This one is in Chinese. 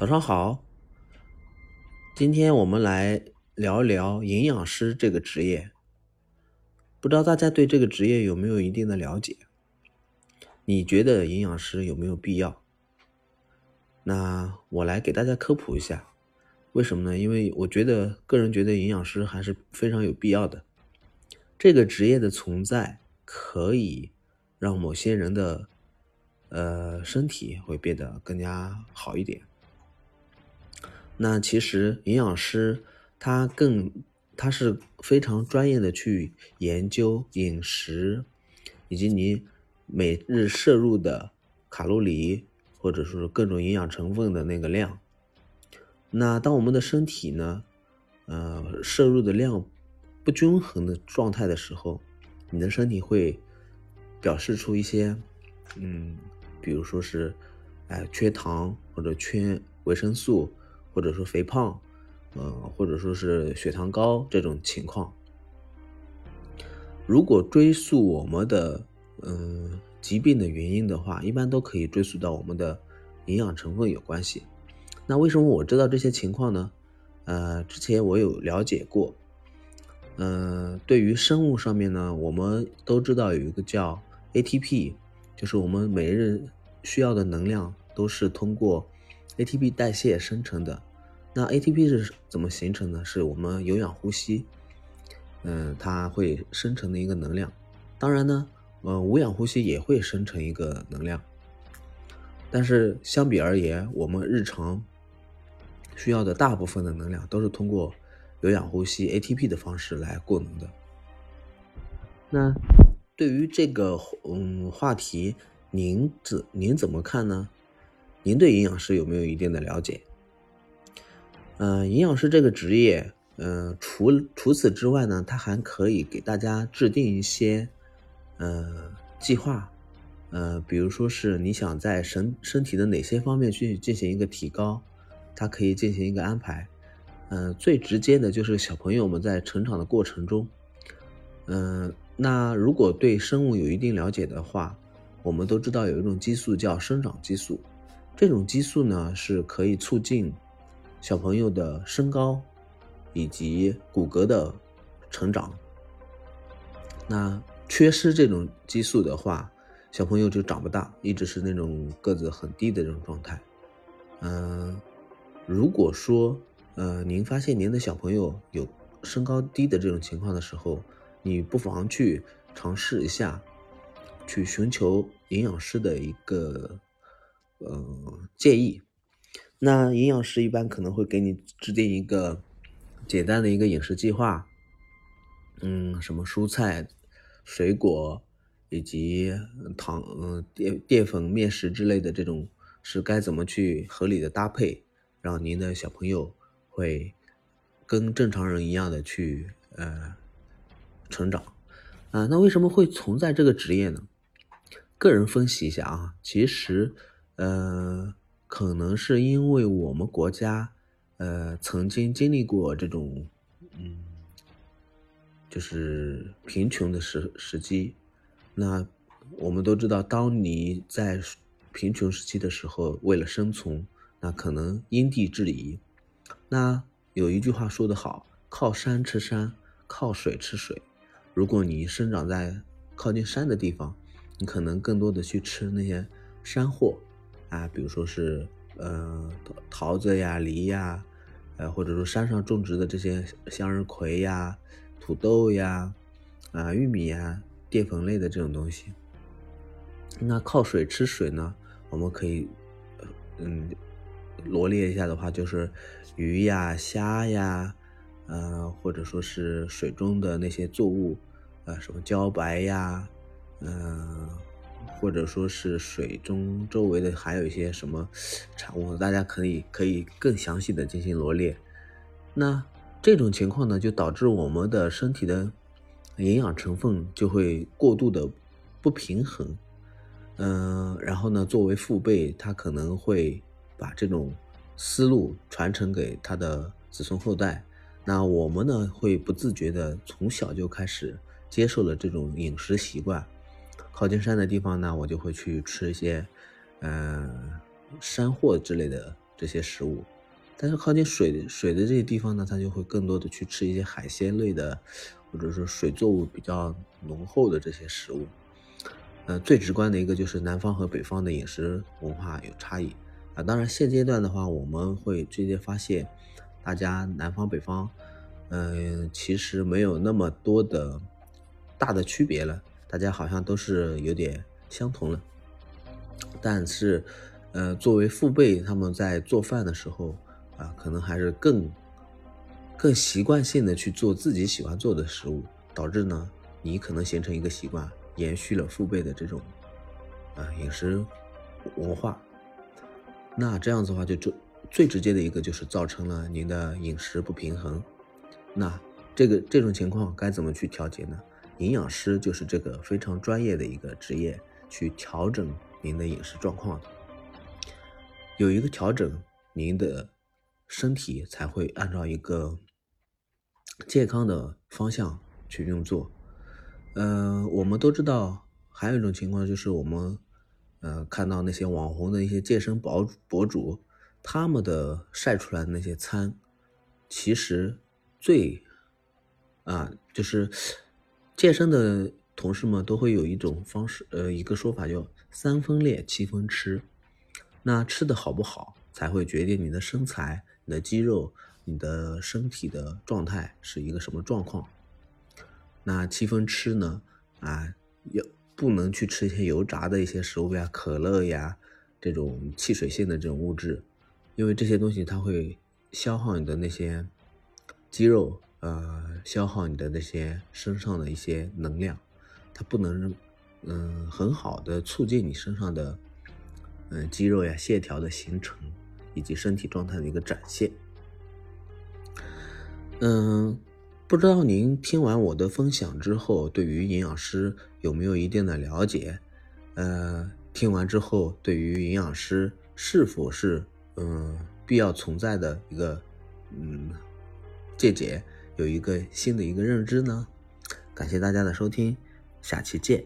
早上好，今天我们来聊聊营养师这个职业。不知道大家对这个职业有没有一定的了解？你觉得营养师有没有必要？那我来给大家科普一下，为什么呢？因为我觉得个人觉得营养师还是非常有必要的。这个职业的存在可以让某些人的呃身体会变得更加好一点。那其实营养师他更他是非常专业的去研究饮食，以及你每日摄入的卡路里或者说各种营养成分的那个量。那当我们的身体呢，呃，摄入的量不均衡的状态的时候，你的身体会表示出一些，嗯，比如说是，哎，缺糖或者缺维生素。或者说肥胖，呃，或者说是血糖高这种情况，如果追溯我们的嗯疾病的原因的话，一般都可以追溯到我们的营养成分有关系。那为什么我知道这些情况呢？呃，之前我有了解过，嗯，对于生物上面呢，我们都知道有一个叫 ATP，就是我们每日需要的能量都是通过。ATP 代谢生成的，那 ATP 是怎么形成呢？是我们有氧呼吸，嗯，它会生成的一个能量。当然呢，呃，无氧呼吸也会生成一个能量。但是相比而言，我们日常需要的大部分的能量都是通过有氧呼吸 ATP 的方式来供能的。那对于这个嗯话题，您怎您怎么看呢？您对营养师有没有一定的了解？嗯，营养师这个职业，嗯，除除此之外呢，他还可以给大家制定一些，呃，计划，呃，比如说是你想在身身体的哪些方面去进行一个提高，他可以进行一个安排。嗯，最直接的就是小朋友们在成长的过程中，嗯，那如果对生物有一定了解的话，我们都知道有一种激素叫生长激素。这种激素呢，是可以促进小朋友的身高以及骨骼的成长。那缺失这种激素的话，小朋友就长不大，一直是那种个子很低的这种状态。嗯，如果说呃您发现您的小朋友有身高低的这种情况的时候，你不妨去尝试一下，去寻求营养师的一个。呃，建议，那营养师一般可能会给你制定一个简单的一个饮食计划，嗯，什么蔬菜、水果以及糖、嗯淀淀粉、面食之类的这种是该怎么去合理的搭配，让您的小朋友会跟正常人一样的去呃成长啊？那为什么会存在这个职业呢？个人分析一下啊，其实。呃，可能是因为我们国家，呃，曾经经历过这种，嗯，就是贫穷的时时期。那我们都知道，当你在贫穷时期的时候，为了生存，那可能因地制宜。那有一句话说得好：“靠山吃山，靠水吃水。”如果你生长在靠近山的地方，你可能更多的去吃那些山货。啊，比如说是，呃，桃子呀、梨呀，呃，或者说山上种植的这些向日葵呀、土豆呀、啊玉米呀，淀粉类的这种东西。那靠水吃水呢？我们可以，嗯，罗列一下的话，就是鱼呀、虾呀，呃，或者说是水中的那些作物，呃，什么茭白呀，嗯。或者说是水中周围的还有一些什么产物，大家可以可以更详细的进行罗列。那这种情况呢，就导致我们的身体的营养成分就会过度的不平衡。嗯，然后呢，作为父辈，他可能会把这种思路传承给他的子孙后代。那我们呢，会不自觉的从小就开始接受了这种饮食习惯。靠近山的地方呢，我就会去吃一些，嗯，山货之类的这些食物。但是靠近水水的这些地方呢，它就会更多的去吃一些海鲜类的，或者说水作物比较浓厚的这些食物。呃，最直观的一个就是南方和北方的饮食文化有差异啊。当然，现阶段的话，我们会直接发现，大家南方北方，嗯，其实没有那么多的大的区别了，大家好像都是有点相同了。但是，呃，作为父辈，他们在做饭的时候。啊，可能还是更更习惯性的去做自己喜欢做的食物，导致呢，你可能形成一个习惯，延续了父辈的这种啊饮食文化。那这样子的话，就最最直接的一个就是造成了您的饮食不平衡。那这个这种情况该怎么去调节呢？营养师就是这个非常专业的一个职业，去调整您的饮食状况的。有一个调整，您的。身体才会按照一个健康的方向去运作。呃，我们都知道，还有一种情况就是我们呃看到那些网红的一些健身博博主，他们的晒出来的那些餐，其实最啊就是健身的同事们都会有一种方式，呃，一个说法叫三分练七分吃。那吃的好不好，才会决定你的身材。你的肌肉，你的身体的状态是一个什么状况？那七分吃呢？啊，要不能去吃一些油炸的一些食物呀，可乐呀，这种汽水性的这种物质，因为这些东西它会消耗你的那些肌肉，呃，消耗你的那些身上的一些能量，它不能，嗯，很好的促进你身上的，嗯，肌肉呀线条的形成。以及身体状态的一个展现。嗯，不知道您听完我的分享之后，对于营养师有没有一定的了解？呃，听完之后，对于营养师是否是嗯必要存在的一个嗯见解，有一个新的一个认知呢？感谢大家的收听，下期见。